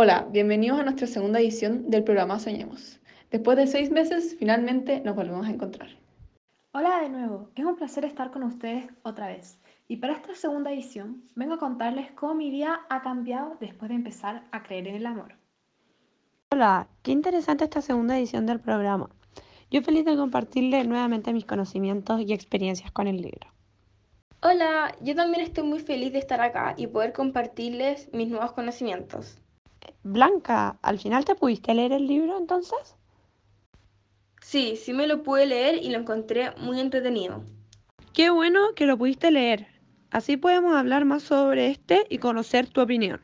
Hola, bienvenidos a nuestra segunda edición del programa Soñemos. Después de seis meses, finalmente nos volvemos a encontrar. Hola de nuevo, es un placer estar con ustedes otra vez. Y para esta segunda edición vengo a contarles cómo mi vida ha cambiado después de empezar a creer en el amor. Hola, qué interesante esta segunda edición del programa. Yo feliz de compartirle nuevamente mis conocimientos y experiencias con el libro. Hola, yo también estoy muy feliz de estar acá y poder compartirles mis nuevos conocimientos. Blanca, ¿al final te pudiste leer el libro entonces? Sí, sí me lo pude leer y lo encontré muy entretenido. Qué bueno que lo pudiste leer. Así podemos hablar más sobre este y conocer tu opinión.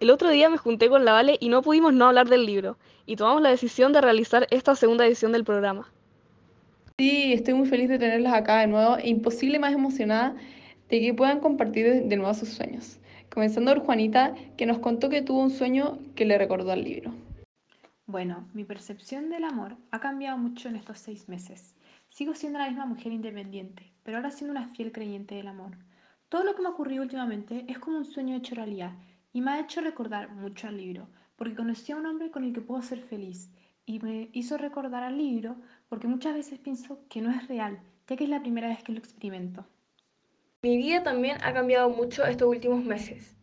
El otro día me junté con la Vale y no pudimos no hablar del libro, y tomamos la decisión de realizar esta segunda edición del programa. Sí, estoy muy feliz de tenerlas acá de nuevo e imposible más emocionada de que puedan compartir de nuevo sus sueños. Comenzando por Juanita, que nos contó que tuvo un sueño que le recordó al libro. Bueno, mi percepción del amor ha cambiado mucho en estos seis meses. Sigo siendo la misma mujer independiente, pero ahora siendo una fiel creyente del amor. Todo lo que me ha ocurrido últimamente es como un sueño hecho realidad y me ha hecho recordar mucho al libro, porque conocí a un hombre con el que puedo ser feliz y me hizo recordar al libro porque muchas veces pienso que no es real, ya que es la primera vez que lo experimento. Mi vida también ha cambiado mucho estos últimos meses.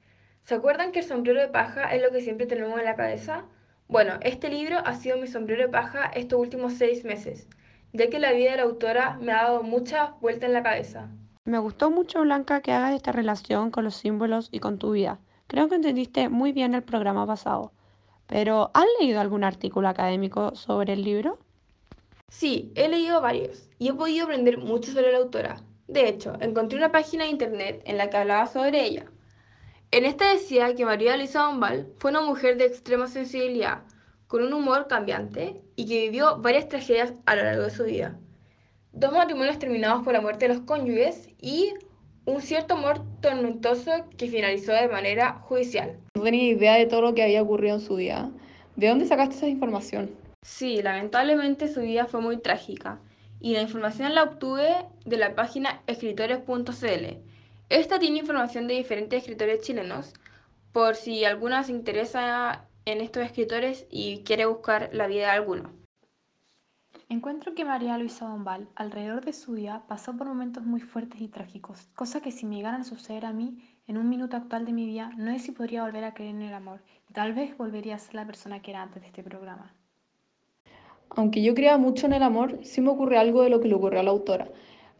¿Se acuerdan que el sombrero de paja es lo que siempre tenemos en la cabeza? Bueno, este libro ha sido mi sombrero de paja estos últimos seis meses, ya que la vida de la autora me ha dado muchas vueltas en la cabeza. Me gustó mucho, Blanca, que hagas esta relación con los símbolos y con tu vida. Creo que entendiste muy bien el programa pasado. Pero, ¿has leído algún artículo académico sobre el libro? Sí, he leído varios y he podido aprender mucho sobre la autora. De hecho, encontré una página de internet en la que hablaba sobre ella. En esta decía que María Luisa Bombal fue una mujer de extrema sensibilidad, con un humor cambiante y que vivió varias tragedias a lo largo de su vida. Dos matrimonios terminados por la muerte de los cónyuges y un cierto amor tormentoso que finalizó de manera judicial. No tenía idea de todo lo que había ocurrido en su vida. ¿De dónde sacaste esa información? Sí, lamentablemente su vida fue muy trágica y la información la obtuve de la página escritores.cl. Esta tiene información de diferentes escritores chilenos por si alguna se interesa en estos escritores y quiere buscar la vida de alguno. Encuentro que María Luisa Bombal, alrededor de su vida, pasó por momentos muy fuertes y trágicos, cosa que si me llegaran a suceder a mí en un minuto actual de mi vida, no sé si podría volver a creer en el amor y tal vez volvería a ser la persona que era antes de este programa. Aunque yo crea mucho en el amor, sí me ocurre algo de lo que le ocurrió a la autora.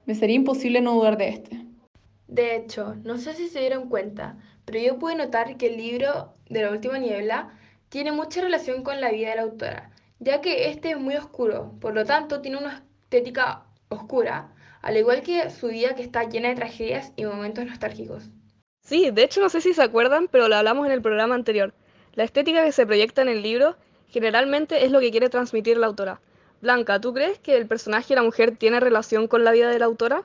Me sería imposible no dudar de este. De hecho, no sé si se dieron cuenta, pero yo pude notar que el libro de la última niebla tiene mucha relación con la vida de la autora ya que este es muy oscuro, por lo tanto tiene una estética oscura, al igual que su vida que está llena de tragedias y momentos nostálgicos. Sí, de hecho no sé si se acuerdan, pero lo hablamos en el programa anterior. La estética que se proyecta en el libro generalmente es lo que quiere transmitir la autora. Blanca, ¿tú crees que el personaje de la mujer tiene relación con la vida de la autora?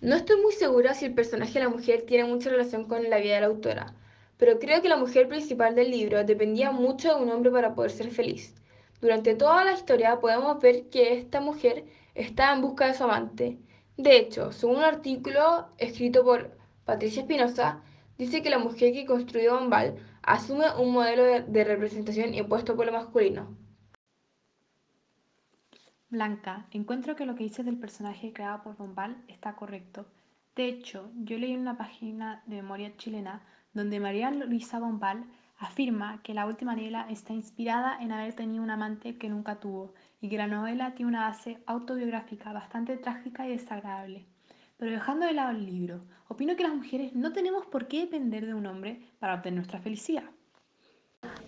No estoy muy segura si el personaje de la mujer tiene mucha relación con la vida de la autora, pero creo que la mujer principal del libro dependía mucho de un hombre para poder ser feliz. Durante toda la historia podemos ver que esta mujer está en busca de su amante. De hecho, según un artículo escrito por Patricia Espinosa, dice que la mujer que construyó Bombal asume un modelo de, representación impuesto por lo masculino. Blanca, encuentro que lo que dices del personaje creado por Bombal está correcto. De hecho, yo leí en una página de memoria chilena donde María Luisa Bombal Afirma que La última niebla está inspirada en haber tenido un amante que nunca tuvo y que la novela tiene una base autobiográfica bastante trágica y desagradable. Pero dejando de lado el libro, opino que las mujeres no tenemos por qué depender de un hombre para obtener nuestra felicidad.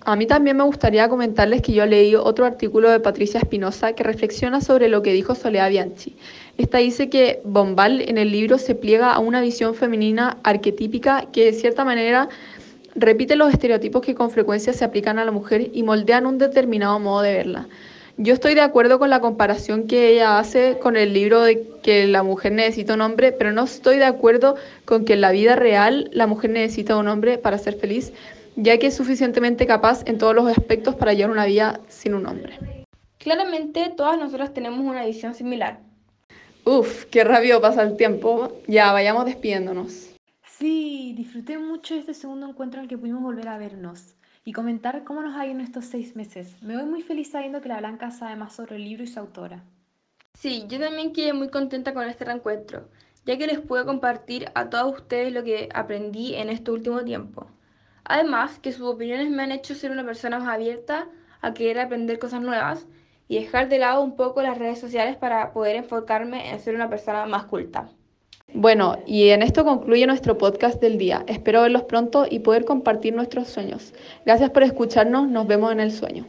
A mí también me gustaría comentarles que yo leí otro artículo de Patricia Espinosa que reflexiona sobre lo que dijo Soledad Bianchi. Esta dice que Bombal en el libro se pliega a una visión femenina arquetípica que de cierta manera repite los estereotipos que con frecuencia se aplican a la mujer y moldean un determinado modo de verla. Yo estoy de acuerdo con la comparación que ella hace con el libro de que la mujer necesita un hombre, pero no estoy de acuerdo con que en la vida real la mujer necesita un hombre para ser feliz, ya que es suficientemente capaz en todos los aspectos para llevar una vida sin un hombre. Claramente todas nosotras tenemos una visión similar. Uf, qué rápido pasa el tiempo. Ya, vayamos despidiéndonos. Sí, disfruté mucho de este segundo encuentro en el que pudimos volver a vernos y comentar cómo nos ha ido en estos seis meses. Me voy muy feliz sabiendo que la Blanca sabe más sobre el libro y su autora. Sí, yo también quedé muy contenta con este reencuentro, ya que les pude compartir a todos ustedes lo que aprendí en este último tiempo. Además, que sus opiniones me han hecho ser una persona más abierta a querer aprender cosas nuevas y dejar de lado un poco las redes sociales para poder enfocarme en ser una persona más culta. Bueno, y en esto concluye nuestro podcast del día. Espero verlos pronto y poder compartir nuestros sueños. Gracias por escucharnos, nos vemos en el sueño.